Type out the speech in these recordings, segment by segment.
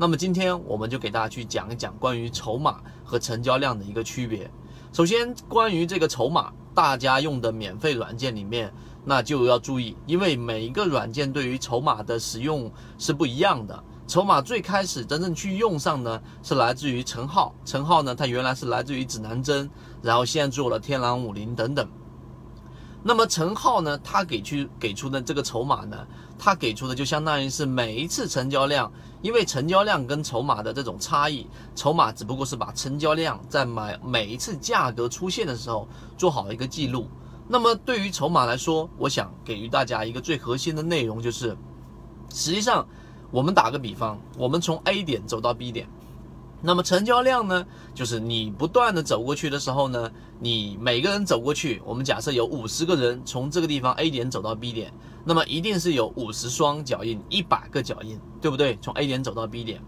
那么今天我们就给大家去讲一讲关于筹码和成交量的一个区别。首先，关于这个筹码，大家用的免费软件里面，那就要注意，因为每一个软件对于筹码的使用是不一样的。筹码最开始真正去用上呢，是来自于陈浩。陈浩呢，他原来是来自于指南针，然后现在做了天狼五零等等。那么陈浩呢，他给去给出的这个筹码呢，他给出的就相当于是每一次成交量，因为成交量跟筹码的这种差异，筹码只不过是把成交量在买每一次价格出现的时候做好一个记录。那么对于筹码来说，我想给予大家一个最核心的内容就是，实际上我们打个比方，我们从 A 点走到 B 点。那么成交量呢，就是你不断的走过去的时候呢，你每个人走过去，我们假设有五十个人从这个地方 A 点走到 B 点，那么一定是有五十双脚印，一百个脚印，对不对？从 A 点走到 B 点，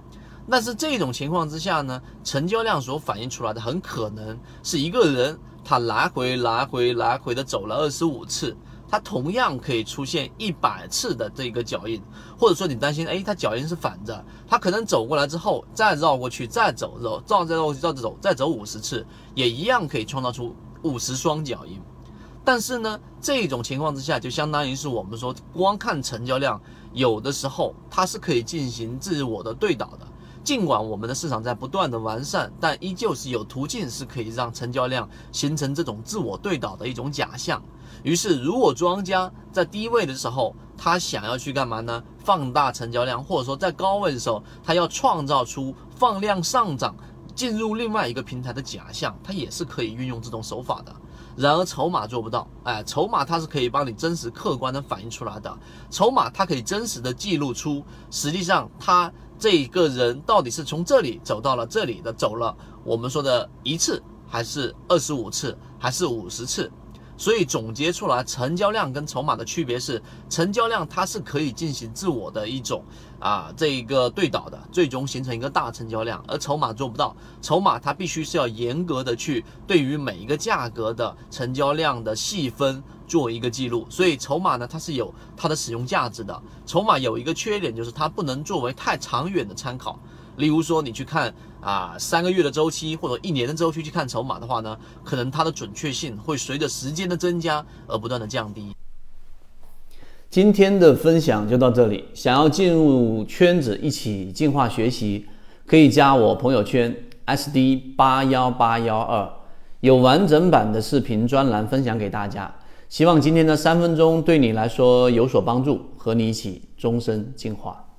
但是这种情况之下呢，成交量所反映出来的很可能是一个人他来回来回来回的走了二十五次。它同样可以出现一百次的这个脚印，或者说你担心，哎，它脚印是反着，它可能走过来之后再绕过去，再走绕绕再绕过去，绕着走，再走五十次，也一样可以创造出五十双脚印。但是呢，这种情况之下，就相当于是我们说光看成交量，有的时候它是可以进行自我的对倒的。尽管我们的市场在不断的完善，但依旧是有途径是可以让成交量形成这种自我对倒的一种假象。于是，如果庄家在低位的时候，他想要去干嘛呢？放大成交量，或者说在高位的时候，他要创造出放量上涨、进入另外一个平台的假象，他也是可以运用这种手法的。然而，筹码做不到。哎，筹码它是可以帮你真实客观的反映出来的。筹码它可以真实的记录出，实际上它这一个人到底是从这里走到了这里的，走了我们说的一次，还是二十五次，还是五十次？所以总结出来，成交量跟筹码的区别是，成交量它是可以进行自我的一种啊这一个对倒的，最终形成一个大成交量，而筹码做不到，筹码它必须是要严格的去对于每一个价格的成交量的细分做一个记录，所以筹码呢它是有它的使用价值的，筹码有一个缺点就是它不能作为太长远的参考。例如说，你去看啊三个月的周期或者一年的周期去看筹码的话呢，可能它的准确性会随着时间的增加而不断的降低。今天的分享就到这里，想要进入圈子一起进化学习，可以加我朋友圈 SD 八幺八幺二，有完整版的视频专栏分享给大家。希望今天的三分钟对你来说有所帮助，和你一起终身进化。